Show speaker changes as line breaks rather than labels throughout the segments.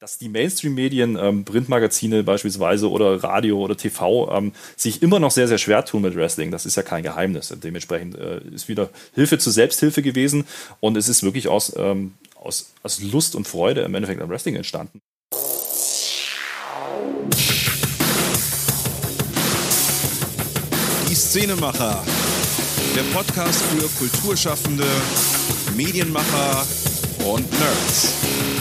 dass die Mainstream-Medien, ähm, Printmagazine beispielsweise oder Radio oder TV, ähm, sich immer noch sehr, sehr schwer tun mit Wrestling. Das ist ja kein Geheimnis. Dementsprechend äh, ist wieder Hilfe zur Selbsthilfe gewesen und es ist wirklich aus, ähm, aus, aus Lust und Freude im Endeffekt am Wrestling entstanden.
Die Szenemacher. Der Podcast für Kulturschaffende, Medienmacher und Nerds.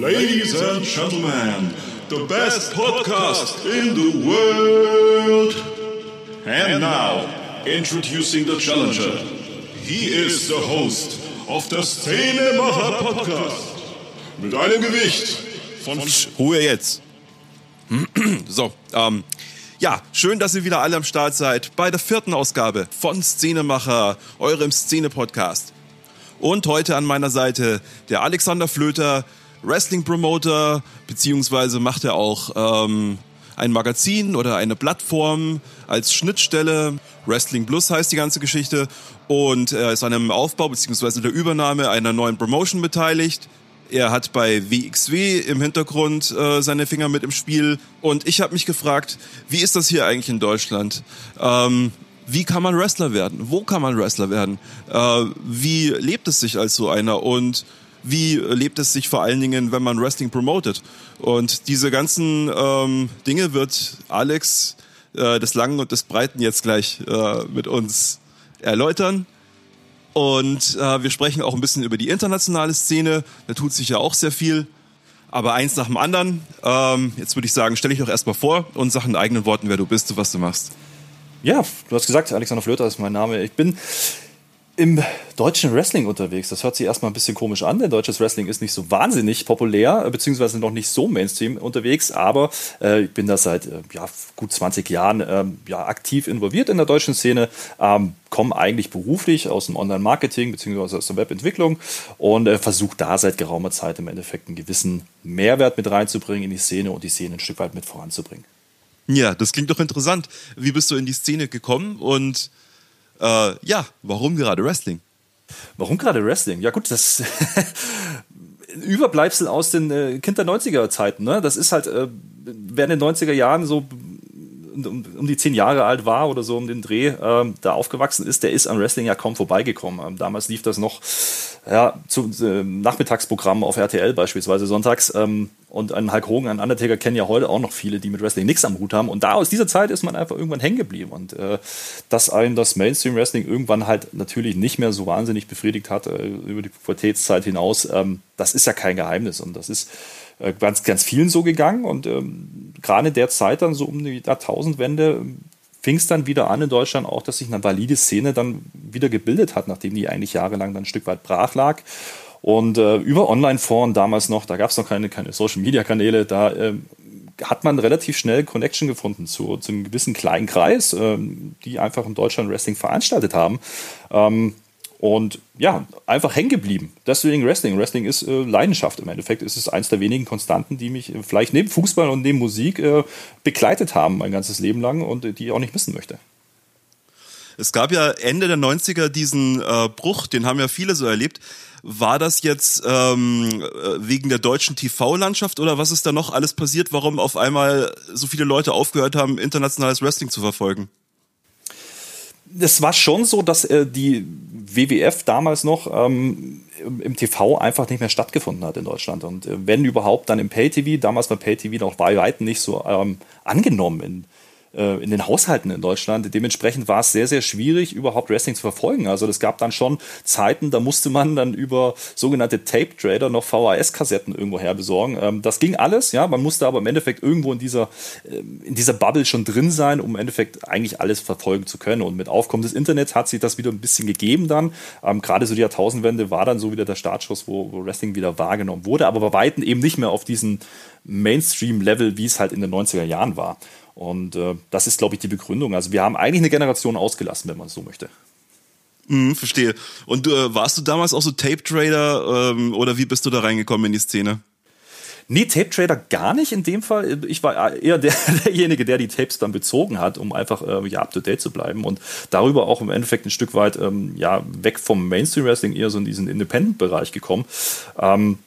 Ladies and gentlemen, the best podcast in the world. And now, introducing the challenger. He is the host of the Szenemacher Podcast. Mit einem Gewicht von.
Ruhe jetzt. so, ähm, ja, schön, dass ihr wieder alle am Start seid bei der vierten Ausgabe von Szenemacher, eurem Szene-Podcast. Und heute an meiner Seite der Alexander Flöter, Wrestling-Promoter, beziehungsweise macht er auch ähm, ein Magazin oder eine Plattform als Schnittstelle. Wrestling Plus heißt die ganze Geschichte. Und er ist an einem Aufbau beziehungsweise der Übernahme einer neuen Promotion beteiligt. Er hat bei WXW im Hintergrund äh, seine Finger mit im Spiel. Und ich habe mich gefragt, wie ist das hier eigentlich in Deutschland? Ähm, wie kann man Wrestler werden? Wo kann man Wrestler werden? Äh, wie lebt es sich als so einer? Und wie lebt es sich vor allen Dingen, wenn man Wrestling promotet. Und diese ganzen ähm, Dinge wird Alex äh, des Langen und des Breiten jetzt gleich äh, mit uns erläutern. Und äh, wir sprechen auch ein bisschen über die internationale Szene. Da tut sich ja auch sehr viel. Aber eins nach dem anderen. Ähm, jetzt würde ich sagen, stell dich doch erstmal vor und sag in eigenen Worten, wer du bist und was du machst.
Ja, du hast gesagt, Alexander Flöter ist mein Name. Ich bin im deutschen Wrestling unterwegs. Das hört sich erstmal ein bisschen komisch an, denn deutsches Wrestling ist nicht so wahnsinnig populär, beziehungsweise noch nicht so Mainstream unterwegs, aber äh, ich bin da seit äh, ja, gut 20 Jahren ähm, ja, aktiv involviert in der deutschen Szene, ähm, komme eigentlich beruflich aus dem Online-Marketing beziehungsweise aus der Webentwicklung und äh, versuche da seit geraumer Zeit im Endeffekt einen gewissen Mehrwert mit reinzubringen in die Szene und die Szene ein Stück weit mit voranzubringen.
Ja, das klingt doch interessant. Wie bist du in die Szene gekommen und äh, ja, warum gerade Wrestling?
Warum gerade Wrestling? Ja gut, das Überbleibsel aus den äh, Kind der 90er Zeiten. Ne? Das ist halt, äh, wer in den 90er Jahren so um, um, die zehn Jahre alt war oder so um den Dreh, ähm, da aufgewachsen ist, der ist am Wrestling ja kaum vorbeigekommen. Ähm, damals lief das noch ja, zu äh, Nachmittagsprogramm auf RTL beispielsweise sonntags. Ähm, und einen Hulk Hogan, einen Undertaker kennen ja heute auch noch viele, die mit Wrestling nichts am Hut haben. Und da aus dieser Zeit ist man einfach irgendwann hängen geblieben. Und äh, dass einen das Mainstream-Wrestling irgendwann halt natürlich nicht mehr so wahnsinnig befriedigt hat äh, über die Pubertätszeit hinaus, ähm, das ist ja kein Geheimnis. Und das ist äh, ganz, ganz vielen so gegangen. Und ähm, gerade in der Zeit dann so um die Jahrtausendwende fing es dann wieder an in Deutschland auch, dass sich eine valide Szene dann wieder gebildet hat, nachdem die eigentlich jahrelang dann ein Stück weit brach lag. Und äh, über Online-Foren damals noch, da gab es noch keine, keine Social-Media-Kanäle, da äh, hat man relativ schnell Connection gefunden zu, zu einem gewissen kleinen Kreis, äh, die einfach in Deutschland Wrestling veranstaltet haben. Ähm, und ja, einfach hängen geblieben. Deswegen Wrestling. Wrestling ist äh, Leidenschaft im Endeffekt. Es ist eins der wenigen Konstanten, die mich äh, vielleicht neben Fußball und neben Musik äh, begleitet haben mein ganzes Leben lang und äh, die ich auch nicht missen möchte.
Es gab ja Ende der 90er diesen äh, Bruch, den haben ja viele so erlebt. War das jetzt ähm, äh, wegen der deutschen TV-Landschaft oder was ist da noch alles passiert, warum auf einmal so viele Leute aufgehört haben, internationales Wrestling zu verfolgen?
Es war schon so, dass äh, die WWF damals noch ähm, im TV einfach nicht mehr stattgefunden hat in Deutschland. Und äh, wenn überhaupt, dann im Pay-TV. Damals war Pay-TV noch bei weitem nicht so ähm, angenommen in äh, in den Haushalten in Deutschland. Dementsprechend war es sehr, sehr schwierig, überhaupt Wrestling zu verfolgen. Also es gab dann schon Zeiten, da musste man dann über sogenannte Tape Trader noch VHS-Kassetten irgendwo her besorgen. Ähm, das ging alles, ja. Man musste aber im Endeffekt irgendwo in dieser, ähm, in dieser Bubble schon drin sein, um im Endeffekt eigentlich alles verfolgen zu können. Und mit Aufkommen des Internets hat sich das wieder ein bisschen gegeben dann. Ähm, Gerade so die Jahrtausendwende war dann so wieder der Startschuss, wo, wo Wrestling wieder wahrgenommen wurde, aber bei Weitem eben nicht mehr auf diesem Mainstream-Level, wie es halt in den 90er Jahren war. Und äh, das ist, glaube ich, die Begründung. Also wir haben eigentlich eine Generation ausgelassen, wenn man es so möchte.
Mhm, verstehe. Und äh, warst du damals auch so Tape Trader ähm, oder wie bist du da reingekommen in die Szene?
Nee, Tape Trader gar nicht in dem Fall. Ich war eher der, derjenige, der die Tapes dann bezogen hat, um einfach äh, ja, up to date zu bleiben und darüber auch im Endeffekt ein Stück weit ähm, ja, weg vom Mainstream Wrestling eher so in diesen Independent-Bereich gekommen. Ähm,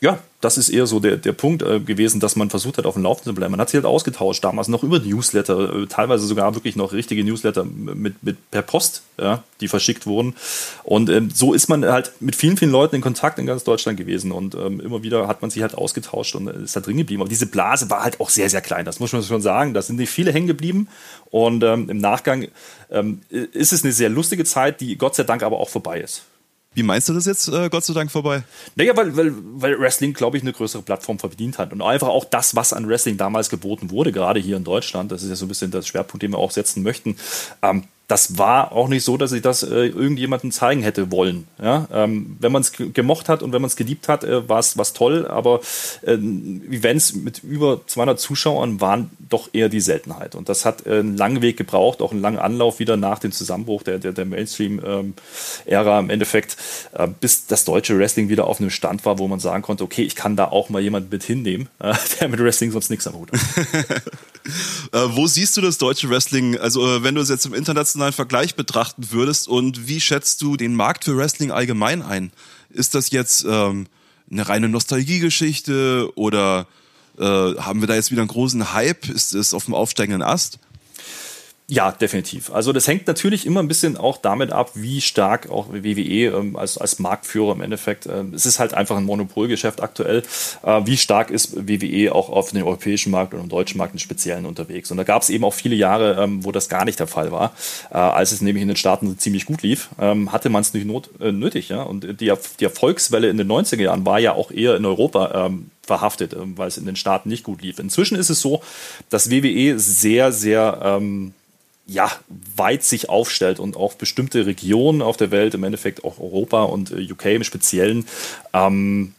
ja, das ist eher so der, der Punkt äh, gewesen, dass man versucht hat, auf dem Laufenden zu bleiben. Man hat sich halt ausgetauscht, damals noch über Newsletter, äh, teilweise sogar wirklich noch richtige Newsletter mit, mit per Post, ja, die verschickt wurden. Und ähm, so ist man halt mit vielen, vielen Leuten in Kontakt in ganz Deutschland gewesen. Und ähm, immer wieder hat man sich halt ausgetauscht und ist da drin geblieben. Aber diese Blase war halt auch sehr, sehr klein. Das muss man schon sagen. Da sind nicht viele hängen geblieben. Und ähm, im Nachgang ähm, ist es eine sehr lustige Zeit, die Gott sei Dank aber auch vorbei ist.
Wie meinst du das jetzt, äh, Gott sei Dank, vorbei?
Naja, weil, weil, weil Wrestling, glaube ich, eine größere Plattform verdient hat. Und einfach auch das, was an Wrestling damals geboten wurde, gerade hier in Deutschland, das ist ja so ein bisschen das Schwerpunkt, den wir auch setzen möchten, ähm, das war auch nicht so, dass ich das äh, irgendjemandem zeigen hätte wollen. Ja? Ähm, wenn man es gemocht hat und wenn man es geliebt hat, äh, war es toll, aber äh, Events mit über 200 Zuschauern waren doch eher die Seltenheit. Und das hat äh, einen langen Weg gebraucht, auch einen langen Anlauf wieder nach dem Zusammenbruch der, der, der Mainstream-Ära ähm, im Endeffekt, äh, bis das deutsche Wrestling wieder auf einem Stand war, wo man sagen konnte, okay, ich kann da auch mal jemanden mit hinnehmen, äh, der mit Wrestling sonst nichts am Hut hat.
Wo siehst du das deutsche Wrestling? Also wenn du es jetzt im internationalen Vergleich betrachten würdest und wie schätzt du den Markt für Wrestling allgemein ein? Ist das jetzt ähm, eine reine Nostalgiegeschichte oder äh, haben wir da jetzt wieder einen großen Hype? Ist es auf dem aufsteigenden Ast?
Ja, definitiv. Also das hängt natürlich immer ein bisschen auch damit ab, wie stark auch WWE ähm, als, als Marktführer im Endeffekt, äh, es ist halt einfach ein Monopolgeschäft aktuell, äh, wie stark ist WWE auch auf den europäischen Markt und im deutschen Markt im Speziellen unterwegs. Und da gab es eben auch viele Jahre, ähm, wo das gar nicht der Fall war. Äh, als es nämlich in den Staaten ziemlich gut lief, ähm, hatte man es nicht not, äh, nötig. Ja? Und die, die Erfolgswelle in den 90er Jahren war ja auch eher in Europa ähm, verhaftet, ähm, weil es in den Staaten nicht gut lief. Inzwischen ist es so, dass WWE sehr, sehr ähm, ja, weit sich aufstellt und auch bestimmte Regionen auf der Welt, im Endeffekt auch Europa und äh, UK im Speziellen, ähm,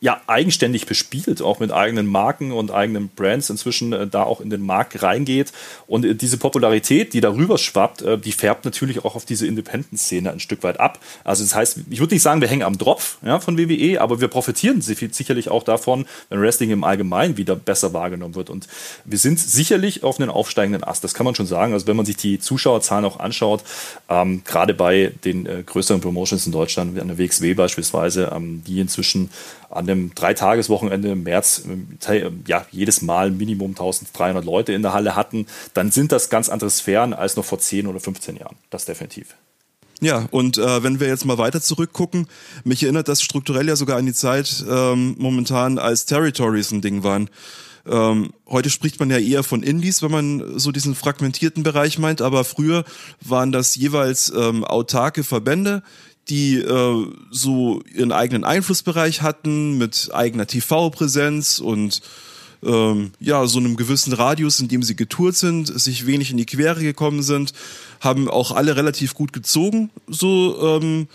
ja eigenständig bespielt, auch mit eigenen Marken und eigenen Brands inzwischen äh, da auch in den Markt reingeht. Und äh, diese Popularität, die darüber schwappt, äh, die färbt natürlich auch auf diese Independent-Szene ein Stück weit ab. Also das heißt, ich würde nicht sagen, wir hängen am Tropf ja, von WWE, aber wir profitieren sicherlich auch davon, wenn Wrestling im Allgemeinen wieder besser wahrgenommen wird. Und wir sind sicherlich auf einen aufsteigenden Ast, das kann man schon sagen. Also wenn man sich die Zuschauerzahlen auch anschaut, ähm, gerade bei den äh, größeren Promotions in Deutschland, wie an der WXW beispielsweise, ähm, die inzwischen an dem Dreitageswochenende im März äh, ja, jedes Mal Minimum 1300 Leute in der Halle hatten, dann sind das ganz andere Sphären als noch vor 10 oder 15 Jahren. Das definitiv.
Ja, und äh, wenn wir jetzt mal weiter zurückgucken, mich erinnert das strukturell ja sogar an die Zeit ähm, momentan, als Territories ein Ding waren. Ähm, heute spricht man ja eher von Indies, wenn man so diesen fragmentierten Bereich meint, aber früher waren das jeweils ähm, autarke Verbände, die äh, so ihren eigenen Einflussbereich hatten mit eigener TV-Präsenz und ähm, ja, so einem gewissen Radius, in dem sie getourt sind, sich wenig in die Quere gekommen sind, haben auch alle relativ gut gezogen, so ähm,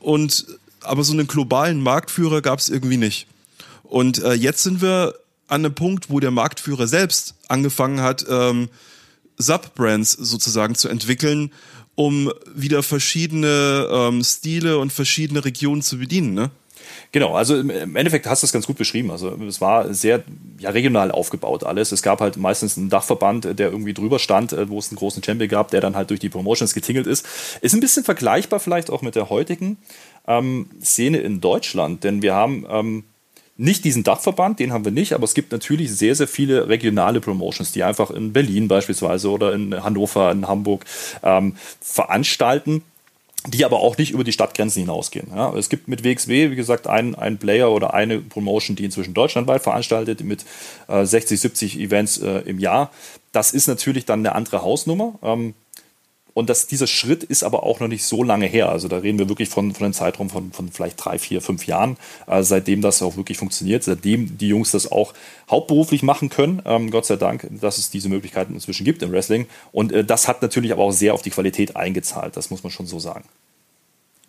und aber so einen globalen Marktführer gab es irgendwie nicht. Und äh, jetzt sind wir an einem Punkt, wo der Marktführer selbst angefangen hat, ähm, Subbrands sozusagen zu entwickeln um wieder verschiedene ähm, Stile und verschiedene Regionen zu bedienen, ne?
Genau, also im Endeffekt hast du es ganz gut beschrieben. Also es war sehr ja, regional aufgebaut alles. Es gab halt meistens einen Dachverband, der irgendwie drüber stand, äh, wo es einen großen Champion gab, der dann halt durch die Promotions getingelt ist. Ist ein bisschen vergleichbar vielleicht auch mit der heutigen ähm, Szene in Deutschland, denn wir haben ähm, nicht diesen Dachverband, den haben wir nicht, aber es gibt natürlich sehr, sehr viele regionale Promotions, die einfach in Berlin beispielsweise oder in Hannover, in Hamburg ähm, veranstalten die aber auch nicht über die Stadtgrenzen hinausgehen. Ja, es gibt mit WXW, wie gesagt, einen, einen Player oder eine Promotion, die inzwischen deutschlandweit veranstaltet mit äh, 60, 70 Events äh, im Jahr. Das ist natürlich dann eine andere Hausnummer. Ähm, und das, dieser Schritt ist aber auch noch nicht so lange her. Also da reden wir wirklich von, von einem Zeitraum von, von vielleicht drei, vier, fünf Jahren, äh, seitdem das auch wirklich funktioniert, seitdem die Jungs das auch hauptberuflich machen können. Ähm, Gott sei Dank, dass es diese Möglichkeiten inzwischen gibt im Wrestling. Und äh, das hat natürlich aber auch sehr auf die Qualität eingezahlt. Das muss man schon so sagen.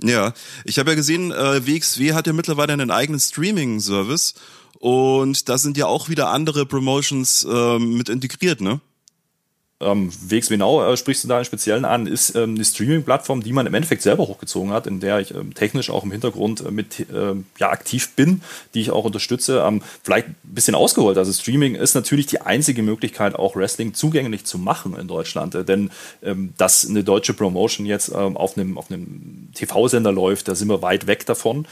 Ja, ich habe ja gesehen, äh, WXW hat ja mittlerweile einen eigenen Streaming-Service und da sind ja auch wieder andere Promotions äh, mit integriert, ne?
Ähm, WXW Now äh, sprichst du da im Speziellen an, ist ähm, eine Streaming-Plattform, die man im Endeffekt selber hochgezogen hat, in der ich ähm, technisch auch im Hintergrund äh, mit äh, ja, aktiv bin, die ich auch unterstütze. Ähm, vielleicht ein bisschen ausgeholt. Also Streaming ist natürlich die einzige Möglichkeit, auch Wrestling zugänglich zu machen in Deutschland. Äh, denn ähm, dass eine deutsche Promotion jetzt ähm, auf einem, auf einem TV-Sender läuft, da sind wir weit weg davon.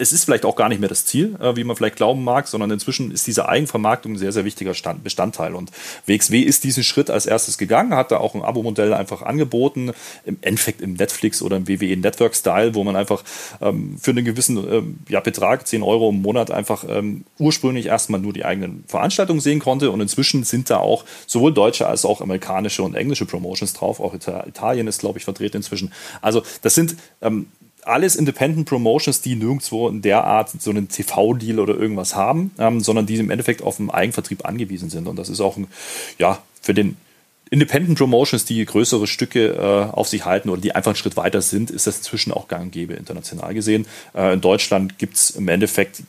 Es ist vielleicht auch gar nicht mehr das Ziel, äh, wie man vielleicht glauben mag, sondern inzwischen ist diese Eigenvermarktung ein sehr, sehr wichtiger Stand, Bestandteil. Und WXW ist diesen Schritt als erstes gegangen, hat da auch ein Abo-Modell einfach angeboten, im Endeffekt im Netflix oder im WWE Network-Style, wo man einfach ähm, für einen gewissen ähm, ja, Betrag, 10 Euro im Monat, einfach ähm, ursprünglich erstmal nur die eigenen Veranstaltungen sehen konnte. Und inzwischen sind da auch sowohl deutsche als auch amerikanische und englische Promotions drauf. Auch Italien ist, glaube ich, vertreten inzwischen. Also das sind ähm, alles Independent Promotions, die nirgendwo in der Art so einen TV-Deal oder irgendwas haben, ähm, sondern die im Endeffekt auf den Eigenvertrieb angewiesen sind. Und das ist auch ein, ja, für den Independent Promotions, die größere Stücke äh, auf sich halten oder die einfach einen Schritt weiter sind, ist das inzwischen auch gang und gäbe international gesehen. Äh, in Deutschland gibt es im Endeffekt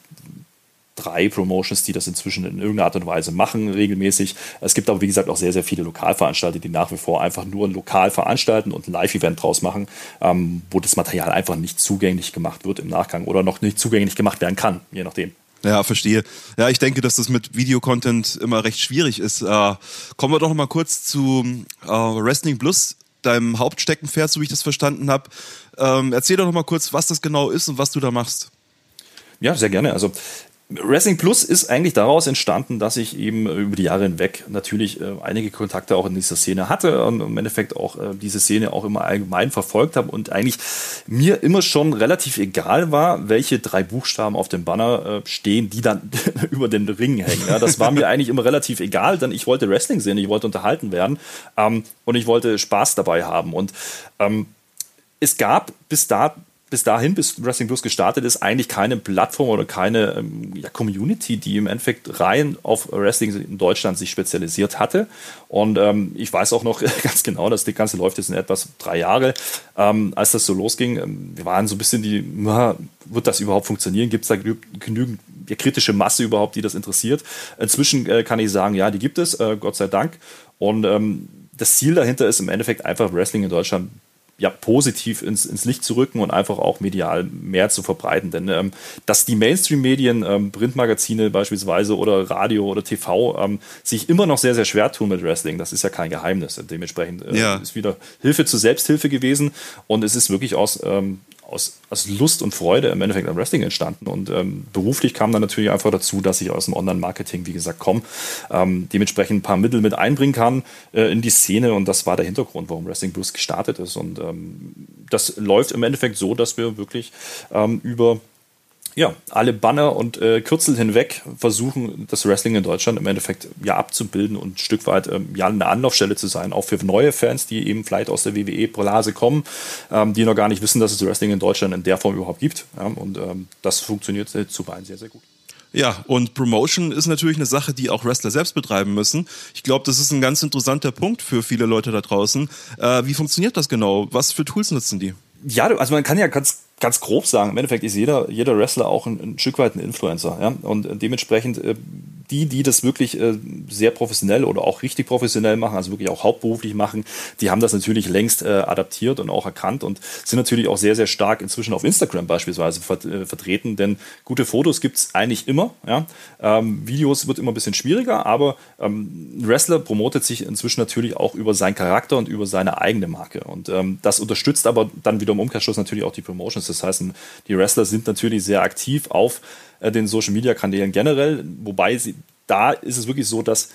drei Promotions, die das inzwischen in irgendeiner Art und Weise machen, regelmäßig. Es gibt aber, wie gesagt, auch sehr, sehr viele Lokalveranstalter, die nach wie vor einfach nur lokal veranstalten und ein Live-Event draus machen, ähm, wo das Material einfach nicht zugänglich gemacht wird im Nachgang oder noch nicht zugänglich gemacht werden kann, je nachdem.
Ja, verstehe. Ja, ich denke, dass das mit Videocontent immer recht schwierig ist. Äh, kommen wir doch noch mal kurz zu äh, Wrestling Plus, deinem Hauptsteckenpferd, so wie ich das verstanden habe. Ähm, erzähl doch noch mal kurz, was das genau ist und was du da machst.
Ja, sehr gerne. Also Wrestling Plus ist eigentlich daraus entstanden, dass ich eben über die Jahre hinweg natürlich äh, einige Kontakte auch in dieser Szene hatte und im Endeffekt auch äh, diese Szene auch immer allgemein verfolgt habe und eigentlich mir immer schon relativ egal war, welche drei Buchstaben auf dem Banner äh, stehen, die dann über den Ring hängen. Ja, das war mir eigentlich immer relativ egal, denn ich wollte Wrestling sehen, ich wollte unterhalten werden ähm, und ich wollte Spaß dabei haben und ähm, es gab bis da bis dahin, bis Wrestling Plus gestartet ist, eigentlich keine Plattform oder keine ähm, ja, Community, die im Endeffekt rein auf Wrestling in Deutschland sich spezialisiert hatte. Und ähm, ich weiß auch noch ganz genau, dass das Ganze läuft jetzt in etwas drei Jahre, ähm, als das so losging. Ähm, wir waren so ein bisschen die, na, wird das überhaupt funktionieren? Gibt es da genügend ja, kritische Masse überhaupt, die das interessiert? Inzwischen äh, kann ich sagen, ja, die gibt es, äh, Gott sei Dank. Und ähm, das Ziel dahinter ist im Endeffekt einfach Wrestling in Deutschland ja, positiv ins, ins Licht zu rücken und einfach auch medial mehr zu verbreiten. Denn ähm, dass die Mainstream-Medien, ähm, Printmagazine beispielsweise oder Radio oder TV, ähm, sich immer noch sehr, sehr schwer tun mit Wrestling, das ist ja kein Geheimnis. Dementsprechend äh, ja. ist wieder Hilfe zur Selbsthilfe gewesen und es ist wirklich aus ähm, aus, aus Lust und Freude im Endeffekt am Wrestling entstanden. Und ähm, beruflich kam dann natürlich einfach dazu, dass ich aus dem Online-Marketing, wie gesagt, komme, ähm, dementsprechend ein paar Mittel mit einbringen kann äh, in die Szene. Und das war der Hintergrund, warum Wrestling Blues gestartet ist. Und ähm, das läuft im Endeffekt so, dass wir wirklich ähm, über ja, alle Banner und äh, Kürzel hinweg versuchen, das Wrestling in Deutschland im Endeffekt ja abzubilden und ein Stück weit ähm, ja eine Anlaufstelle zu sein, auch für neue Fans, die eben vielleicht aus der WWE-Blase kommen, ähm, die noch gar nicht wissen, dass es Wrestling in Deutschland in der Form überhaupt gibt. Ja, und ähm, das funktioniert äh, zu sehr, sehr gut.
Ja, und Promotion ist natürlich eine Sache, die auch Wrestler selbst betreiben müssen. Ich glaube, das ist ein ganz interessanter Punkt für viele Leute da draußen. Äh, wie funktioniert das genau? Was für Tools nutzen die?
Ja, also man kann ja ganz ganz grob sagen, im Endeffekt ist jeder, jeder Wrestler auch ein, ein Stück weit ein Influencer. Ja? Und dementsprechend äh, die, die das wirklich äh, sehr professionell oder auch richtig professionell machen, also wirklich auch hauptberuflich machen, die haben das natürlich längst äh, adaptiert und auch erkannt und sind natürlich auch sehr, sehr stark inzwischen auf Instagram beispielsweise vert äh, vertreten, denn gute Fotos gibt's eigentlich immer. Ja? Ähm, Videos wird immer ein bisschen schwieriger, aber ähm, ein Wrestler promotet sich inzwischen natürlich auch über seinen Charakter und über seine eigene Marke. Und ähm, das unterstützt aber dann wieder im Umkehrschluss natürlich auch die Promotions. Das heißt, die Wrestler sind natürlich sehr aktiv auf den Social Media Kanälen generell, wobei sie, da ist es wirklich so, dass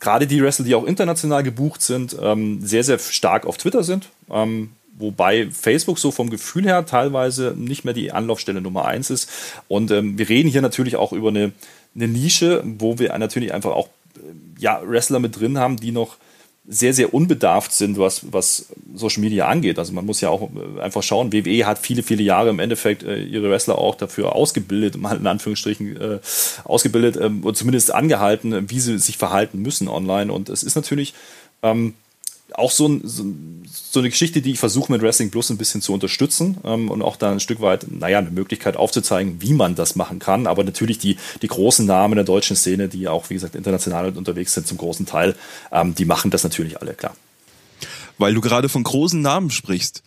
gerade die Wrestler, die auch international gebucht sind, ähm, sehr, sehr stark auf Twitter sind. Ähm, wobei Facebook so vom Gefühl her teilweise nicht mehr die Anlaufstelle Nummer eins ist. Und ähm, wir reden hier natürlich auch über eine, eine Nische, wo wir natürlich einfach auch äh, ja, Wrestler mit drin haben, die noch sehr, sehr unbedarft sind, was, was Social Media angeht. Also man muss ja auch äh, einfach schauen, WWE hat viele, viele Jahre im Endeffekt äh, ihre Wrestler auch dafür ausgebildet, mal in Anführungsstrichen äh, ausgebildet ähm, und zumindest angehalten, wie sie sich verhalten müssen online. Und es ist natürlich ähm, auch so, ein, so, eine Geschichte, die ich versuche mit Wrestling Plus ein bisschen zu unterstützen ähm, und auch da ein Stück weit, naja, eine Möglichkeit aufzuzeigen, wie man das machen kann. Aber natürlich die, die großen Namen der deutschen Szene, die auch, wie gesagt, international unterwegs sind zum großen Teil, ähm, die machen das natürlich alle, klar.
Weil du gerade von großen Namen sprichst.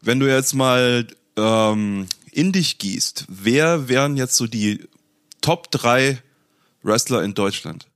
Wenn du jetzt mal ähm, in dich gießt, wer wären jetzt so die Top 3 Wrestler in Deutschland?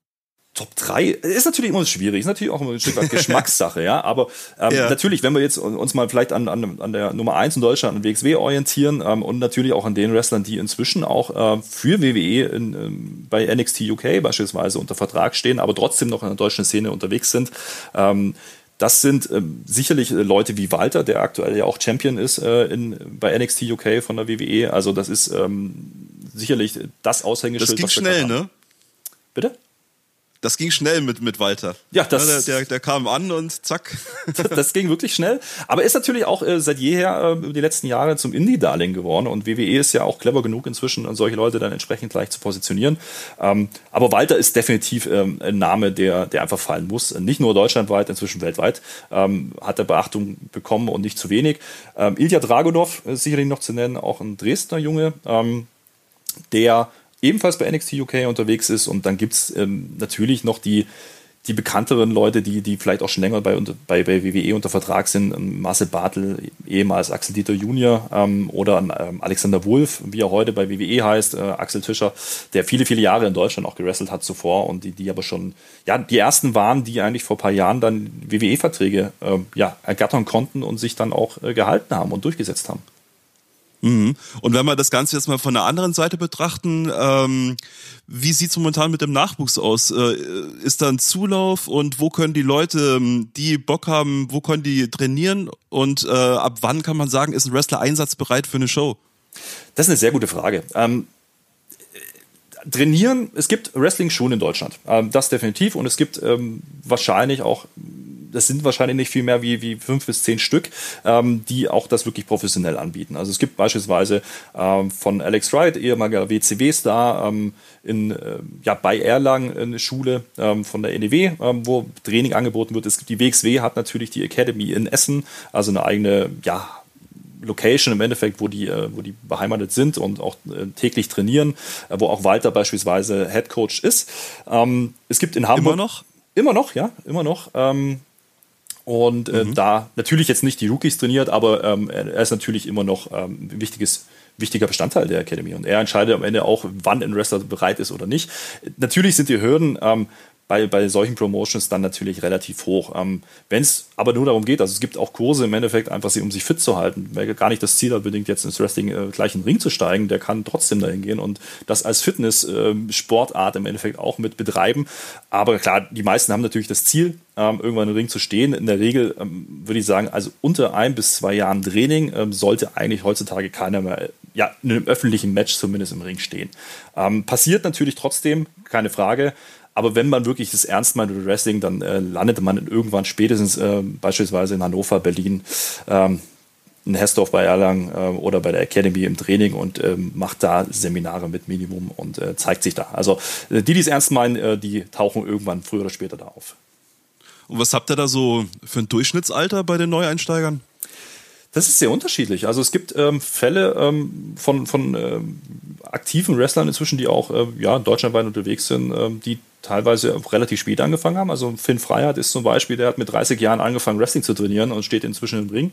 Top 3 ist natürlich immer schwierig, ist natürlich auch immer ein Stück weit Geschmackssache, ja. Aber ähm, ja. natürlich, wenn wir jetzt uns mal vielleicht an, an, an der Nummer 1 in Deutschland, an WXW orientieren ähm, und natürlich auch an den Wrestlern, die inzwischen auch äh, für WWE in, ähm, bei NXT UK beispielsweise unter Vertrag stehen, aber trotzdem noch in der deutschen Szene unterwegs sind. Ähm, das sind ähm, sicherlich äh, Leute wie Walter, der aktuell ja auch Champion ist äh, in, bei NXT UK von der WWE. Also das ist ähm, sicherlich das Aushängeschild.
Das ging schnell, ne?
Bitte?
Das ging schnell mit, mit Walter.
Ja, das,
ja, der, der, der, kam an und zack.
das, ging wirklich schnell. Aber ist natürlich auch äh, seit jeher äh, die letzten Jahre zum Indie-Darling geworden. Und WWE ist ja auch clever genug inzwischen, solche Leute dann entsprechend gleich zu positionieren. Ähm, aber Walter ist definitiv ähm, ein Name, der, der einfach fallen muss. Nicht nur deutschlandweit, inzwischen weltweit. Ähm, hat er Beachtung bekommen und nicht zu wenig. Ähm, Ilya Dragunov ist sicherlich noch zu nennen, auch ein Dresdner Junge, ähm, der ebenfalls bei NXT UK unterwegs ist. Und dann gibt es ähm, natürlich noch die, die bekannteren Leute, die, die vielleicht auch schon länger bei, bei, bei WWE unter Vertrag sind. Ähm, Marcel Bartel, ehemals Axel Dieter Junior ähm, oder ähm, Alexander Wulff, wie er heute bei WWE heißt, äh, Axel Tischer, der viele, viele Jahre in Deutschland auch gewrestelt hat zuvor und die, die aber schon, ja, die ersten waren, die eigentlich vor ein paar Jahren dann WWE-Verträge äh, ja, ergattern konnten und sich dann auch äh, gehalten haben und durchgesetzt haben.
Mhm. Und wenn wir das Ganze jetzt mal von der anderen Seite betrachten, ähm, wie sieht's momentan mit dem Nachwuchs aus? Äh, ist da ein Zulauf und wo können die Leute, ähm, die Bock haben, wo können die trainieren und äh, ab wann kann man sagen, ist ein Wrestler einsatzbereit für eine Show?
Das ist eine sehr gute Frage. Ähm, trainieren, es gibt Wrestling-Schulen in Deutschland. Ähm, das definitiv. Und es gibt ähm, wahrscheinlich auch das sind wahrscheinlich nicht viel mehr wie, wie fünf bis zehn Stück, ähm, die auch das wirklich professionell anbieten. Also es gibt beispielsweise ähm, von Alex Wright, ehemaliger WCW-Star, ähm, in, äh, ja, bei Erlangen eine Schule ähm, von der NEW, ähm, wo Training angeboten wird. Es gibt die WXW, hat natürlich die Academy in Essen, also eine eigene, ja, Location im Endeffekt, wo die, äh, wo die beheimatet sind und auch äh, täglich trainieren, wo auch Walter beispielsweise Head Coach ist. Ähm, es gibt in Hamburg.
Immer noch?
Immer noch, ja, immer noch. Und äh, mhm. da natürlich jetzt nicht die Rookies trainiert, aber ähm, er ist natürlich immer noch ähm, ein wichtiges, wichtiger Bestandteil der Academy. Und er entscheidet am Ende auch, wann ein Wrestler bereit ist oder nicht. Natürlich sind die Hürden ähm, bei, bei solchen Promotions dann natürlich relativ hoch. Ähm, Wenn es aber nur darum geht, also es gibt auch Kurse im Endeffekt einfach, um sich fit zu halten. Wer gar nicht das Ziel hat, bedingt jetzt ins Wrestling äh, gleich in den Ring zu steigen, der kann trotzdem dahin gehen und das als Fitness-Sportart äh, im Endeffekt auch mit betreiben. Aber klar, die meisten haben natürlich das Ziel, ähm, irgendwann im Ring zu stehen. In der Regel ähm, würde ich sagen, also unter ein bis zwei Jahren Training ähm, sollte eigentlich heutzutage keiner mehr ja, in einem öffentlichen Match zumindest im Ring stehen. Ähm, passiert natürlich trotzdem, keine Frage. Aber wenn man wirklich das ernst meint mit Wrestling, dann äh, landet man irgendwann spätestens äh, beispielsweise in Hannover, Berlin, ähm, in Hessdorf bei Erlangen äh, oder bei der Academy im Training und ähm, macht da Seminare mit Minimum und äh, zeigt sich da. Also äh, die, die es ernst meinen, äh, die tauchen irgendwann früher oder später da auf.
Und was habt ihr da so für ein Durchschnittsalter bei den Neueinsteigern?
Das ist sehr unterschiedlich. Also es gibt ähm, Fälle ähm, von, von ähm, aktiven Wrestlern inzwischen, die auch äh, ja, deutschlandweit unterwegs sind, ähm, die teilweise relativ spät angefangen haben. Also Finn Freiheit ist zum Beispiel, der hat mit 30 Jahren angefangen, Wrestling zu trainieren und steht inzwischen im Ring.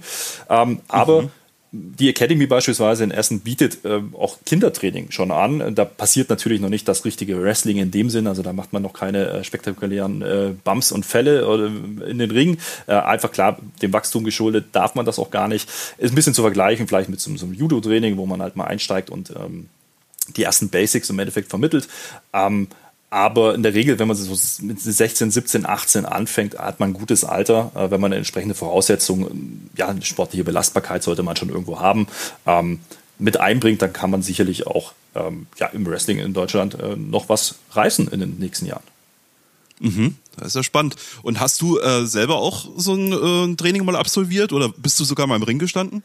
Ähm, aber mhm die Academy beispielsweise in Essen bietet äh, auch Kindertraining schon an. Da passiert natürlich noch nicht das richtige Wrestling in dem Sinn. Also da macht man noch keine äh, spektakulären äh, Bumps und Fälle äh, in den Ring. Äh, einfach klar, dem Wachstum geschuldet darf man das auch gar nicht. Ist ein bisschen zu vergleichen vielleicht mit so, so einem Judo-Training, wo man halt mal einsteigt und ähm, die ersten Basics im Endeffekt vermittelt. Ähm, aber in der Regel, wenn man so mit 16, 17, 18 anfängt, hat man ein gutes Alter. Äh, wenn man eine entsprechende Voraussetzung, ja, eine sportliche Belastbarkeit sollte man schon irgendwo haben, ähm, mit einbringt, dann kann man sicherlich auch ähm, ja, im Wrestling in Deutschland äh, noch was reißen in den nächsten Jahren.
Mhm, das ist ja spannend. Und hast du äh, selber auch so ein, äh, ein Training mal absolviert oder bist du sogar mal im Ring gestanden?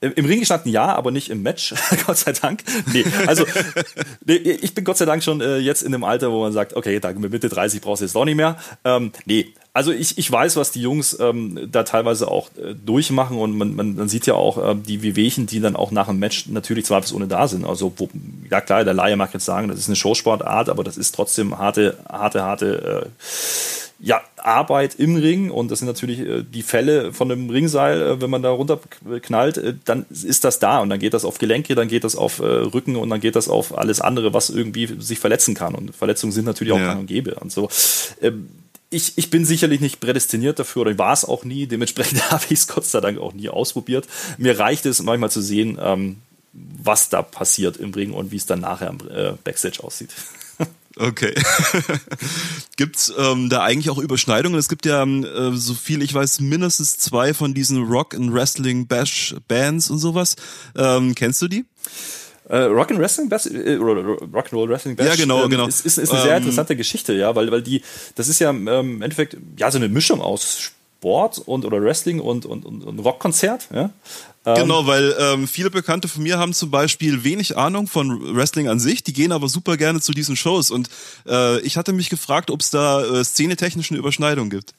Im Ring gestanden ja, aber nicht im Match, Gott sei Dank. Nee, also nee, ich bin Gott sei Dank schon äh, jetzt in dem Alter, wo man sagt, okay, da mit Mitte 30 brauchst du jetzt doch nicht mehr. Ähm, nee, Also ich, ich weiß, was die Jungs ähm, da teilweise auch äh, durchmachen und man, man, man sieht ja auch äh, die Wehwehchen, die dann auch nach dem Match natürlich zweifelsohne da sind. Also wo, ja klar, der Laie mag jetzt sagen, das ist eine Showsportart, aber das ist trotzdem harte, harte, harte äh, ja, Arbeit im Ring und das sind natürlich äh, die Fälle von einem Ringseil, äh, wenn man da runterknallt, äh, dann ist das da und dann geht das auf Gelenke, dann geht das auf Rücken und dann geht das auf alles andere, was irgendwie sich verletzen kann und Verletzungen sind natürlich auch ja. gang und gäbe und so. Ähm, ich, ich bin sicherlich nicht prädestiniert dafür oder war es auch nie, dementsprechend habe ich es Gott sei Dank auch nie ausprobiert. Mir reicht es manchmal zu sehen, ähm, was da passiert im Ring und wie es dann nachher im Backstage aussieht.
Okay. Gibt's ähm, da eigentlich auch Überschneidungen? Es gibt ja, äh, so viel ich weiß, mindestens zwei von diesen Rock and Wrestling Bash Bands und sowas. Ähm, kennst du die?
Äh, Rock and Wrestling Bash, äh, Rock and Roll Wrestling Bash,
ja genau, ähm, genau.
Ist, ist, ist eine sehr ähm, interessante Geschichte, ja, weil weil die, das ist ja ähm, im Endeffekt ja so eine Mischung aus Sport und oder Wrestling und und, und, und Rockkonzert, ja.
Ähm, genau, weil ähm, viele Bekannte von mir haben zum Beispiel wenig Ahnung von Wrestling an sich, die gehen aber super gerne zu diesen Shows und äh, ich hatte mich gefragt, ob es da äh, szenetechnischen Überschneidungen gibt.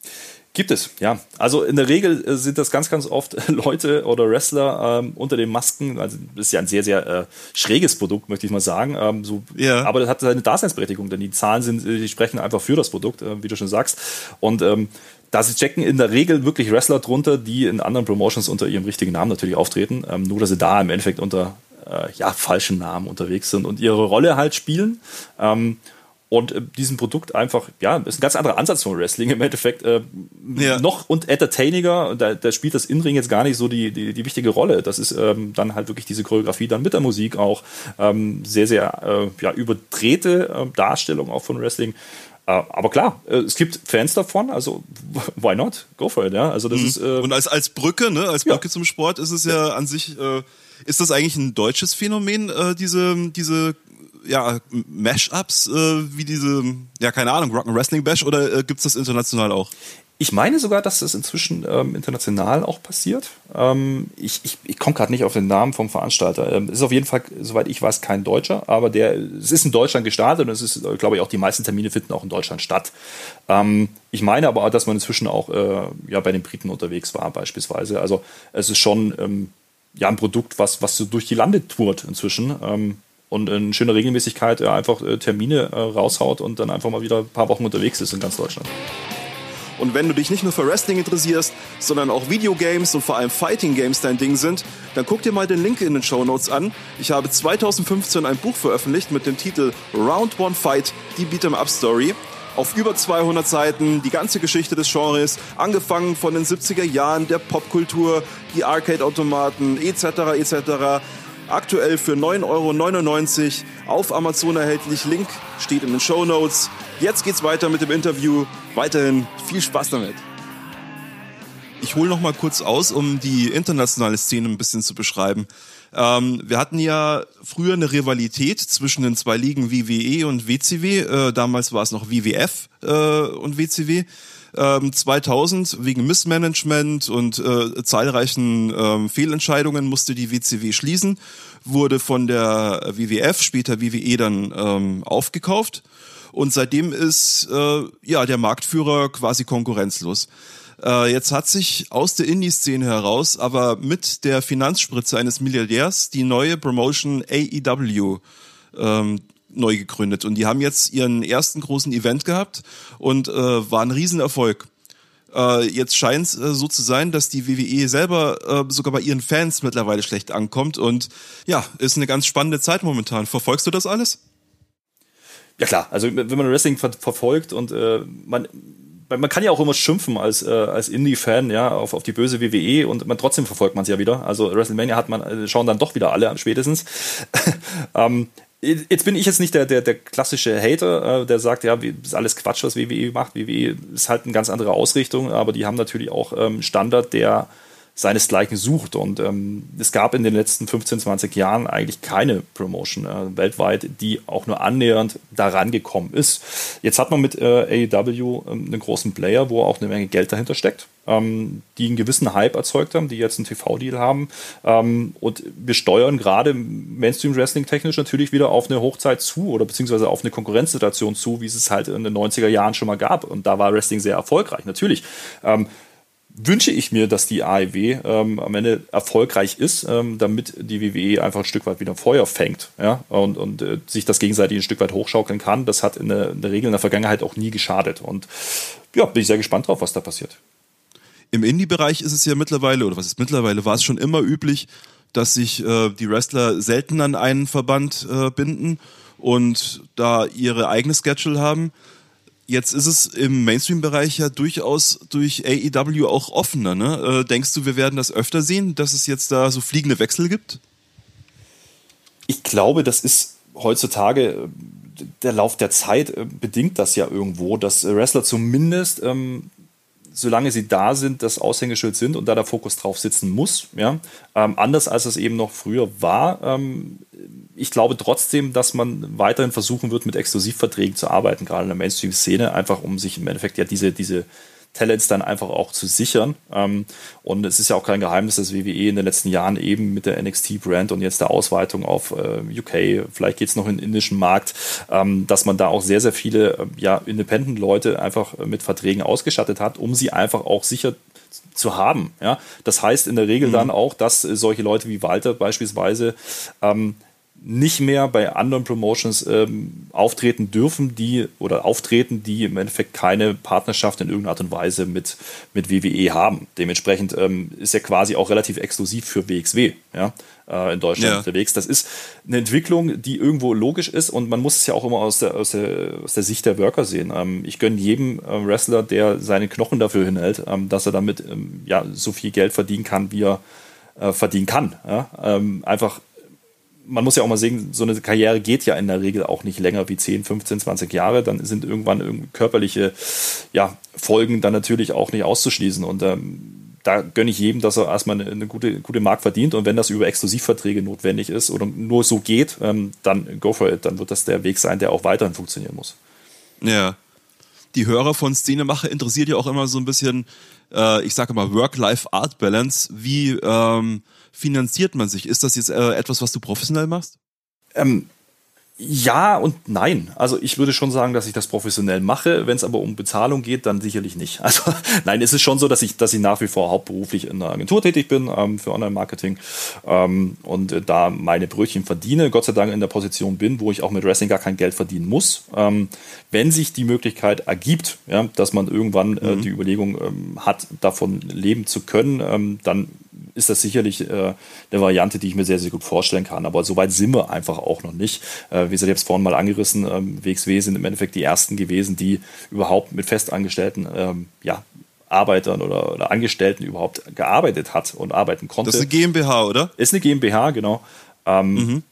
Gibt es, ja. Also in der Regel äh, sind das ganz, ganz oft Leute oder Wrestler ähm, unter den Masken. Also das ist ja ein sehr, sehr äh, schräges Produkt, möchte ich mal sagen. Ähm, so, ja. Aber das hat seine Daseinsberechtigung, denn die Zahlen sind, äh, die sprechen einfach für das Produkt, äh, wie du schon sagst. Und ähm, da checken in der Regel wirklich Wrestler drunter, die in anderen Promotions unter ihrem richtigen Namen natürlich auftreten, ähm, nur dass sie da im Endeffekt unter äh, ja, falschen Namen unterwegs sind und ihre Rolle halt spielen. Ähm, und äh, diesen Produkt einfach, ja, ist ein ganz anderer Ansatz von Wrestling im Endeffekt. Äh, ja. Noch und entertainiger, da, da spielt das Inring jetzt gar nicht so die, die, die wichtige Rolle. Das ist ähm, dann halt wirklich diese Choreografie, dann mit der Musik auch. Ähm, sehr, sehr äh, ja, überdrehte äh, Darstellung auch von Wrestling. Äh, aber klar, äh, es gibt Fans davon, also why not? Go for it, ja. Also das mhm. ist,
äh, Und als, als Brücke, ne, als Brücke ja. zum Sport ist es ja an sich, äh, ist das eigentlich ein deutsches Phänomen, äh, diese, diese ja, Mashups, äh, wie diese, ja, keine Ahnung, Rock Wrestling Bash oder äh, gibt's das international auch?
Ich meine sogar, dass das inzwischen ähm, international auch passiert. Ähm, ich ich, ich komme gerade nicht auf den Namen vom Veranstalter. Ähm, ist auf jeden Fall, soweit ich weiß, kein Deutscher, aber der, es ist in Deutschland gestartet und es ist, glaube ich, auch die meisten Termine finden auch in Deutschland statt. Ähm, ich meine aber, dass man inzwischen auch äh, ja, bei den Briten unterwegs war, beispielsweise. Also es ist schon ähm, ja, ein Produkt, was, was so durch die Lande tourt inzwischen ähm, und in schöner Regelmäßigkeit äh, einfach äh, Termine äh, raushaut und dann einfach mal wieder ein paar Wochen unterwegs ist in ganz Deutschland.
Und wenn du dich nicht nur für Wrestling interessierst, sondern auch Videogames und vor allem Fighting Games dein Ding sind, dann guck dir mal den Link in den Show Notes an. Ich habe 2015 ein Buch veröffentlicht mit dem Titel Round One Fight, die Beat'em Up Story. Auf über 200 Seiten die ganze Geschichte des Genres, angefangen von den 70er Jahren, der Popkultur, die Arcade-Automaten etc. etc. Aktuell für 9,99 Euro auf Amazon erhältlich. Link steht in den Show Notes. Jetzt geht's weiter mit dem Interview. Weiterhin viel Spaß damit. Ich hole noch mal kurz aus, um die internationale Szene ein bisschen zu beschreiben. Ähm, wir hatten ja früher eine Rivalität zwischen den zwei Ligen WWE und WCW. Äh, damals war es noch WWF äh, und WCW. Ähm, 2000 wegen Missmanagement und äh, zahlreichen ähm, Fehlentscheidungen musste die WCW schließen, wurde von der WWF, später WWE dann ähm, aufgekauft und seitdem ist äh, ja der Marktführer quasi konkurrenzlos. Äh, jetzt hat sich aus der Indie-Szene heraus, aber mit der Finanzspritze eines Milliardärs, die neue Promotion AEW ähm, neu gegründet. Und die haben jetzt ihren ersten großen Event gehabt und äh, war ein Riesenerfolg. Äh, jetzt scheint es äh, so zu sein, dass die WWE selber äh, sogar bei ihren Fans mittlerweile schlecht ankommt. Und ja, ist eine ganz spannende Zeit momentan. Verfolgst du das alles?
Ja klar, also wenn man Wrestling ver verfolgt und äh, man man kann ja auch immer schimpfen als, äh, als Indie-Fan, ja, auf, auf die böse WWE und man trotzdem verfolgt man es ja wieder. Also WrestleMania hat man, äh, schauen dann doch wieder alle spätestens. ähm, jetzt bin ich jetzt nicht der, der, der klassische Hater, äh, der sagt, ja, ist alles Quatsch, was WWE macht. WWE ist halt eine ganz andere Ausrichtung, aber die haben natürlich auch ähm, Standard, der seinesgleichen sucht. Und ähm, es gab in den letzten 15, 20 Jahren eigentlich keine Promotion äh, weltweit, die auch nur annähernd daran gekommen ist. Jetzt hat man mit äh, AEW äh, einen großen Player, wo auch eine Menge Geld dahinter steckt, ähm, die einen gewissen Hype erzeugt haben, die jetzt einen TV-Deal haben. Ähm, und wir steuern gerade Mainstream-Wrestling technisch natürlich wieder auf eine Hochzeit zu oder beziehungsweise auf eine Konkurrenzsituation zu, wie es es halt in den 90er Jahren schon mal gab. Und da war Wrestling sehr erfolgreich, natürlich. Wünsche ich mir, dass die AEW ähm, am Ende erfolgreich ist, ähm, damit die WWE einfach ein Stück weit wieder Feuer fängt ja? und, und äh, sich das gegenseitig ein Stück weit hochschaukeln kann. Das hat in der, in der, Regel in der Vergangenheit auch nie geschadet. Und ja, bin ich sehr gespannt drauf, was da passiert.
Im Indie-Bereich ist es ja mittlerweile, oder was ist mittlerweile, war es schon immer üblich, dass sich äh, die Wrestler selten an einen Verband äh, binden und da ihre eigene Schedule haben. Jetzt ist es im Mainstream-Bereich ja durchaus durch AEW auch offener. Ne? Äh, denkst du, wir werden das öfter sehen, dass es jetzt da so fliegende Wechsel gibt?
Ich glaube, das ist heutzutage äh, der Lauf der Zeit äh, bedingt das ja irgendwo, dass Wrestler zumindest ähm, solange sie da sind, das Aushängeschild sind und da der Fokus drauf sitzen muss. Ja? Ähm, anders als es eben noch früher war. Ähm, ich glaube trotzdem, dass man weiterhin versuchen wird, mit Exklusivverträgen zu arbeiten, gerade in der Mainstream-Szene, einfach um sich im Endeffekt ja diese, diese Talents dann einfach auch zu sichern. Ähm, und es ist ja auch kein Geheimnis, dass WWE in den letzten Jahren eben mit der NXT-Brand und jetzt der Ausweitung auf äh, UK, vielleicht geht es noch in den indischen Markt, ähm, dass man da auch sehr, sehr viele äh, ja, Independent-Leute einfach mit Verträgen ausgestattet hat, um sie einfach auch sicher zu haben. Ja? Das heißt in der Regel mhm. dann auch, dass solche Leute wie Walter beispielsweise ähm, nicht mehr bei anderen Promotions ähm, auftreten dürfen, die oder auftreten, die im Endeffekt keine Partnerschaft in irgendeiner Art und Weise mit, mit WWE haben. Dementsprechend ähm, ist er quasi auch relativ exklusiv für WXW ja, äh, in Deutschland ja. unterwegs. Das ist eine Entwicklung, die irgendwo logisch ist und man muss es ja auch immer aus der, aus der, aus der Sicht der Worker sehen. Ähm, ich gönne jedem äh, Wrestler, der seine Knochen dafür hinhält, ähm, dass er damit ähm, ja, so viel Geld verdienen kann, wie er äh, verdienen kann. Ja? Ähm, einfach man muss ja auch mal sehen, so eine Karriere geht ja in der Regel auch nicht länger wie 10, 15, 20 Jahre. Dann sind irgendwann körperliche ja, Folgen dann natürlich auch nicht auszuschließen. Und ähm, da gönne ich jedem, dass er erstmal eine, gute, gute Mark verdient. Und wenn das über Exklusivverträge notwendig ist oder nur so geht, ähm, dann go for it. Dann wird das der Weg sein, der auch weiterhin funktionieren muss.
Ja. Die Hörer von Szenemacher interessiert ja auch immer so ein bisschen, äh, ich sage mal, Work-Life-Art-Balance. Wie ähm, finanziert man sich? Ist das jetzt äh, etwas, was du professionell machst?
Ähm, ja und nein. Also ich würde schon sagen, dass ich das professionell mache. Wenn es aber um Bezahlung geht, dann sicherlich nicht. Also nein, es ist schon so, dass ich, dass ich nach wie vor hauptberuflich in einer Agentur tätig bin ähm, für Online-Marketing ähm, und äh, da meine Brötchen verdiene. Gott sei Dank in der Position bin, wo ich auch mit Wrestling gar kein Geld verdienen muss. Ähm, wenn sich die Möglichkeit ergibt, ja, dass man irgendwann äh, mhm. die Überlegung ähm, hat, davon leben zu können, ähm, dann ist das sicherlich äh, eine Variante, die ich mir sehr, sehr gut vorstellen kann. Aber soweit sind wir einfach auch noch nicht. Äh, wie gesagt, ich habe es vorhin mal angerissen, ähm, WXW sind im Endeffekt die ersten gewesen, die überhaupt mit Festangestellten ähm, ja, Arbeitern oder, oder, Angestellten überhaupt gearbeitet hat und arbeiten konnte.
Das ist eine GmbH, oder?
Ist eine GmbH, genau. Ähm, mhm.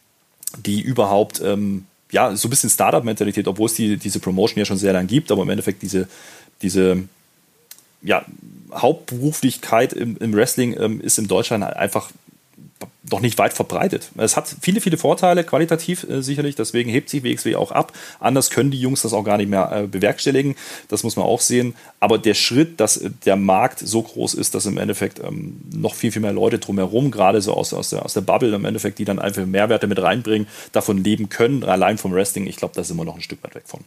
Die überhaupt, ähm, ja, so ein bisschen Startup-Mentalität, obwohl es die, diese Promotion ja schon sehr lange gibt, aber im Endeffekt diese, diese ja, Hauptberuflichkeit im, im Wrestling ähm, ist in Deutschland einfach noch nicht weit verbreitet. Es hat viele, viele Vorteile, qualitativ äh, sicherlich, deswegen hebt sich WXW auch ab. Anders können die Jungs das auch gar nicht mehr äh, bewerkstelligen, das muss man auch sehen. Aber der Schritt, dass äh, der Markt so groß ist, dass im Endeffekt ähm, noch viel, viel mehr Leute drumherum, gerade so aus, aus, der, aus der Bubble im Endeffekt, die dann einfach Mehrwerte mit reinbringen, davon leben können, allein vom Wrestling, ich glaube, da sind wir noch ein Stück weit weg von.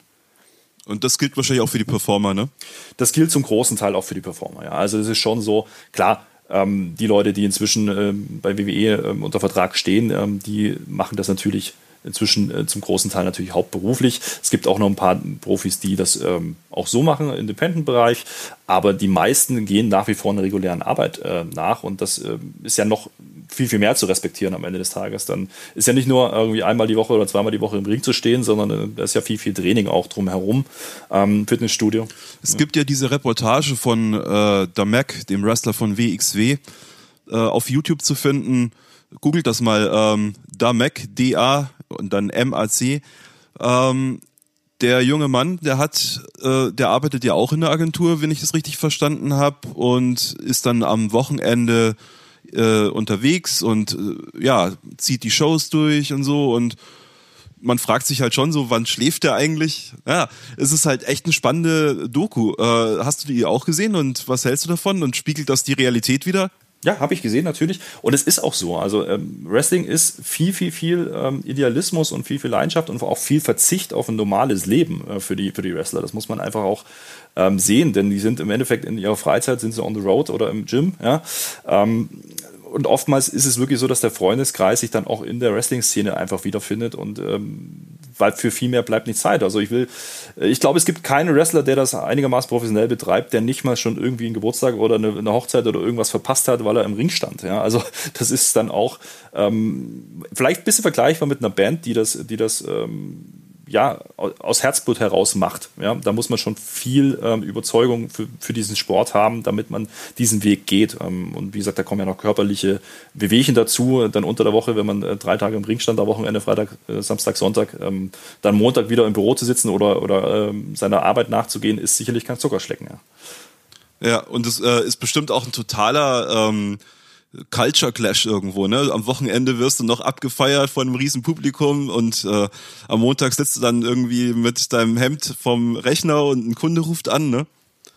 Und das gilt wahrscheinlich auch für die Performer, ne?
Das gilt zum großen Teil auch für die Performer, ja. Also es ist schon so, klar, ähm, die Leute, die inzwischen ähm, bei WWE ähm, unter Vertrag stehen, ähm, die machen das natürlich inzwischen äh, zum großen Teil natürlich hauptberuflich. Es gibt auch noch ein paar Profis, die das ähm, auch so machen, im Independent-Bereich, aber die meisten gehen nach wie vor einer regulären Arbeit äh, nach und das äh, ist ja noch viel, viel mehr zu respektieren am Ende des Tages. Dann ist ja nicht nur irgendwie einmal die Woche oder zweimal die Woche im Ring zu stehen, sondern äh, da ist ja viel, viel Training auch drumherum, ähm, Fitnessstudio.
Es gibt ja diese Reportage von äh, Damek, dem Wrestler von WXW, äh, auf YouTube zu finden. Googelt das mal, ähm, Damek, D-A und dann M-A-C. Ähm, der junge Mann, der hat, äh, der arbeitet ja auch in der Agentur, wenn ich es richtig verstanden habe, und ist dann am Wochenende äh, unterwegs und äh, ja, zieht die Shows durch und so und man fragt sich halt schon so, wann schläft der eigentlich? Ja, es ist halt echt eine spannende Doku. Äh, hast du die auch gesehen und was hältst du davon und spiegelt das die Realität wieder?
Ja, habe ich gesehen natürlich. Und es ist auch so. Also ähm, Wrestling ist viel, viel, viel ähm, Idealismus und viel, viel Leidenschaft und auch viel Verzicht auf ein normales Leben äh, für, die, für die Wrestler. Das muss man einfach auch ähm, sehen, denn die sind im Endeffekt in ihrer Freizeit sind sie on the road oder im Gym. Ja? Ähm, und oftmals ist es wirklich so, dass der Freundeskreis sich dann auch in der Wrestling-Szene einfach wiederfindet und ähm, weil für viel mehr bleibt nicht Zeit. Also ich will, äh, ich glaube, es gibt keinen Wrestler, der das einigermaßen professionell betreibt, der nicht mal schon irgendwie einen Geburtstag oder eine, eine Hochzeit oder irgendwas verpasst hat, weil er im Ring stand. Ja, also das ist dann auch ähm, vielleicht ein bisschen vergleichbar mit einer Band, die das, die das ähm, ja, aus Herzblut heraus macht. Ja, da muss man schon viel ähm, Überzeugung für, für diesen Sport haben, damit man diesen Weg geht. Ähm, und wie gesagt, da kommen ja noch körperliche Bewegungen dazu. Dann unter der Woche, wenn man äh, drei Tage im Ring stand, am Wochenende, Freitag, äh, Samstag, Sonntag, ähm, dann Montag wieder im Büro zu sitzen oder, oder ähm, seiner Arbeit nachzugehen, ist sicherlich kein Zuckerschlecken.
Ja, ja und es äh, ist bestimmt auch ein totaler ähm Culture Clash irgendwo. Ne? Am Wochenende wirst du noch abgefeiert von einem riesen Publikum und äh, am Montag sitzt du dann irgendwie mit deinem Hemd vom Rechner und ein Kunde ruft an. Ne?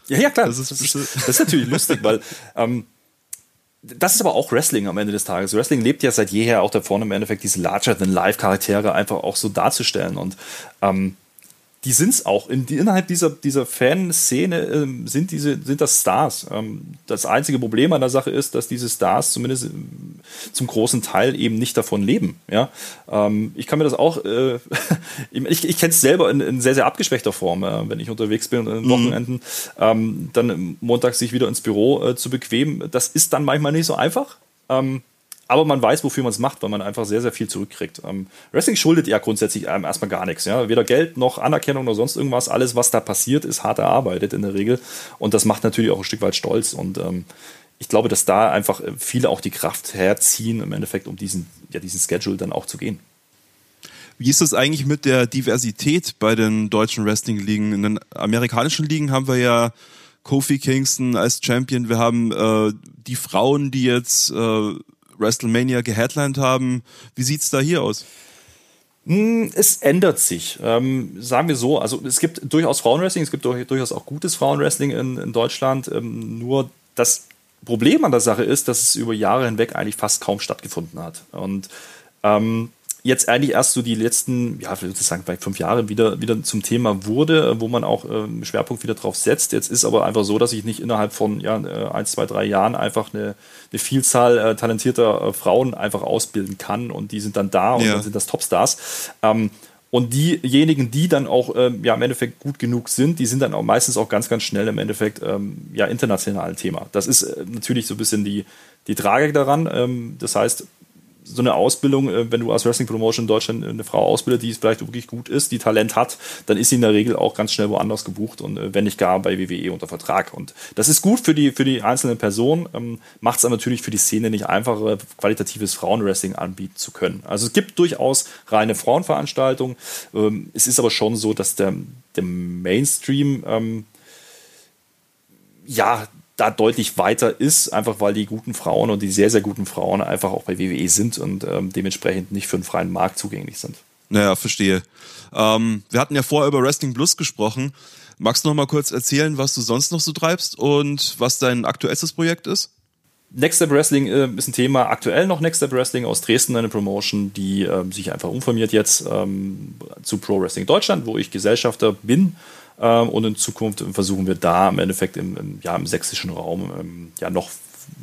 Ja, ja, klar. Das ist, das ist, das ist natürlich lustig, weil ähm, das ist aber auch Wrestling am Ende des Tages. Wrestling lebt ja seit jeher auch davon, im Endeffekt diese larger-than-life-Charaktere einfach auch so darzustellen. Und ähm, die sind es auch. In, die, innerhalb dieser, dieser Fanszene ähm, sind, diese, sind das Stars. Ähm, das einzige Problem an der Sache ist, dass diese Stars zumindest ähm, zum großen Teil eben nicht davon leben. Ja? Ähm, ich kann mir das auch, äh, ich, ich kenne es selber in, in, sehr, sehr abgeschwächter Form, äh, wenn ich unterwegs bin und an mhm. Wochenenden, ähm, dann montags sich wieder ins Büro äh, zu bequemen. Das ist dann manchmal nicht so einfach. Ähm, aber man weiß, wofür man es macht, weil man einfach sehr, sehr viel zurückkriegt. Ähm, Wrestling schuldet ja grundsätzlich einem erstmal gar nichts. Ja? Weder Geld noch Anerkennung noch sonst irgendwas. Alles, was da passiert, ist hart erarbeitet in der Regel. Und das macht natürlich auch ein Stück weit stolz. Und ähm, ich glaube, dass da einfach äh, viele auch die Kraft herziehen, im Endeffekt, um diesen, ja, diesen Schedule dann auch zu gehen.
Wie ist das eigentlich mit der Diversität bei den deutschen Wrestling-Ligen? In den amerikanischen Ligen haben wir ja Kofi Kingston als Champion. Wir haben äh, die Frauen, die jetzt äh, WrestleMania geheadlined haben. Wie sieht es da hier aus?
Hm, es ändert sich. Ähm, sagen wir so, also es gibt durchaus Frauenwrestling, es gibt durchaus auch gutes Frauenwrestling in, in Deutschland. Ähm, nur das Problem an der Sache ist, dass es über Jahre hinweg eigentlich fast kaum stattgefunden hat. Und ähm, jetzt eigentlich erst so die letzten, ja, ich würde sagen, vielleicht fünf Jahre wieder, wieder zum Thema wurde, wo man auch äh, Schwerpunkt wieder drauf setzt. Jetzt ist aber einfach so, dass ich nicht innerhalb von ja, äh, ein, zwei, drei Jahren einfach eine, eine Vielzahl äh, talentierter äh, Frauen einfach ausbilden kann und die sind dann da und ja. dann sind das Topstars. Ähm, und diejenigen, die dann auch ähm, ja, im Endeffekt gut genug sind, die sind dann auch meistens auch ganz, ganz schnell im Endeffekt ähm, ja international Thema. Das ist äh, natürlich so ein bisschen die, die Tragik daran. Ähm, das heißt, so eine Ausbildung, äh, wenn du als Wrestling Promotion in Deutschland eine Frau ausbildest, die vielleicht wirklich gut ist, die Talent hat, dann ist sie in der Regel auch ganz schnell woanders gebucht und äh, wenn nicht gar bei WWE unter Vertrag. Und das ist gut für die, für die einzelne Person, ähm, macht es aber natürlich für die Szene nicht einfacher, qualitatives Frauenwrestling anbieten zu können. Also es gibt durchaus reine Frauenveranstaltungen. Ähm, es ist aber schon so, dass der, der Mainstream ähm, ja, da deutlich weiter ist, einfach weil die guten Frauen und die sehr, sehr guten Frauen einfach auch bei WWE sind und ähm, dementsprechend nicht für einen freien Markt zugänglich sind.
Naja, verstehe. Ähm, wir hatten ja vorher über Wrestling Plus gesprochen. Magst du noch mal kurz erzählen, was du sonst noch so treibst und was dein aktuelles Projekt ist?
Next Step Wrestling äh, ist ein Thema, aktuell noch Next Step Wrestling aus Dresden, eine Promotion, die äh, sich einfach umformiert jetzt ähm, zu Pro Wrestling Deutschland, wo ich Gesellschafter bin ähm, und in Zukunft versuchen wir da im Endeffekt im, im ja, im sächsischen Raum ähm, ja noch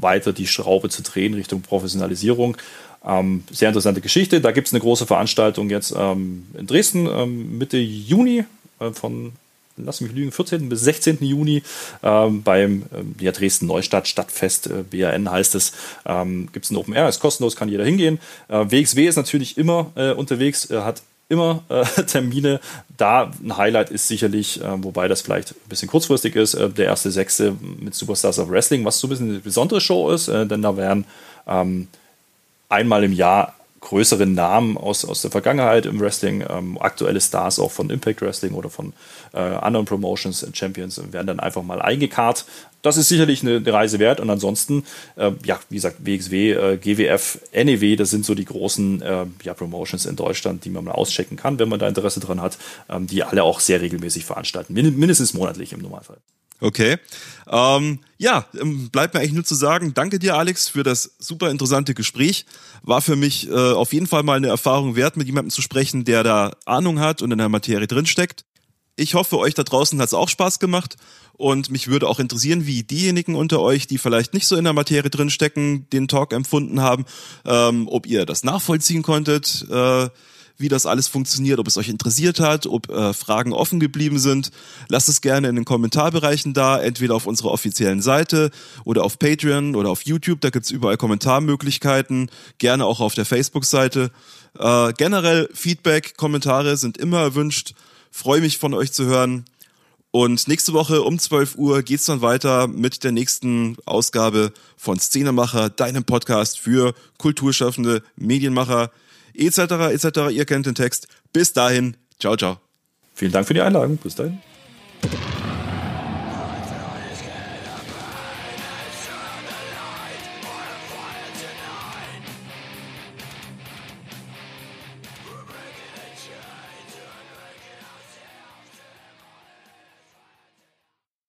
weiter die Schraube zu drehen Richtung Professionalisierung. Ähm, sehr interessante Geschichte. Da gibt es eine große Veranstaltung jetzt ähm, in Dresden ähm, Mitte Juni äh, von lass mich lügen, 14. bis 16. Juni ähm, beim ähm, ja, Dresden Neustadt Stadtfest, äh, BRN heißt es, ähm, gibt es ein Open Air, ist kostenlos, kann jeder hingehen. Äh, WXW ist natürlich immer äh, unterwegs, hat immer äh, Termine. Da ein Highlight ist sicherlich, äh, wobei das vielleicht ein bisschen kurzfristig ist, äh, der erste Sechste mit Superstars of Wrestling, was so ein bisschen eine besondere Show ist, äh, denn da werden ähm, einmal im Jahr größeren Namen aus, aus der Vergangenheit im Wrestling, ähm, aktuelle Stars auch von Impact Wrestling oder von äh, anderen Promotions und Champions werden dann einfach mal eingekarrt. Das ist sicherlich eine, eine Reise wert und ansonsten, äh, ja, wie gesagt, WXW, äh, GWF, NEW, das sind so die großen äh, ja, Promotions in Deutschland, die man mal auschecken kann, wenn man da Interesse dran hat, ähm, die alle auch sehr regelmäßig veranstalten, mindestens monatlich im Normalfall.
Okay. Ähm, ja, ähm, bleibt mir eigentlich nur zu sagen, danke dir, Alex, für das super interessante Gespräch. War für mich äh, auf jeden Fall mal eine Erfahrung wert, mit jemandem zu sprechen, der da Ahnung hat und in der Materie drinsteckt. Ich hoffe, euch da draußen hat es auch Spaß gemacht und mich würde auch interessieren, wie diejenigen unter euch, die vielleicht nicht so in der Materie drinstecken, den Talk empfunden haben, ähm, ob ihr das nachvollziehen konntet. Äh, wie das alles funktioniert, ob es euch interessiert hat, ob äh, Fragen offen geblieben sind. Lasst es gerne in den Kommentarbereichen da, entweder auf unserer offiziellen Seite oder auf Patreon oder auf YouTube. Da gibt's überall Kommentarmöglichkeiten, gerne auch auf der Facebook-Seite. Äh, generell Feedback, Kommentare sind immer erwünscht. Freue mich von euch zu hören. Und nächste Woche um 12 Uhr geht's dann weiter mit der nächsten Ausgabe von Szenemacher, deinem Podcast für Kulturschaffende, Medienmacher etc. etc. Ihr kennt den Text. Bis dahin, ciao, ciao.
Vielen Dank für die Einladung. Bis dahin.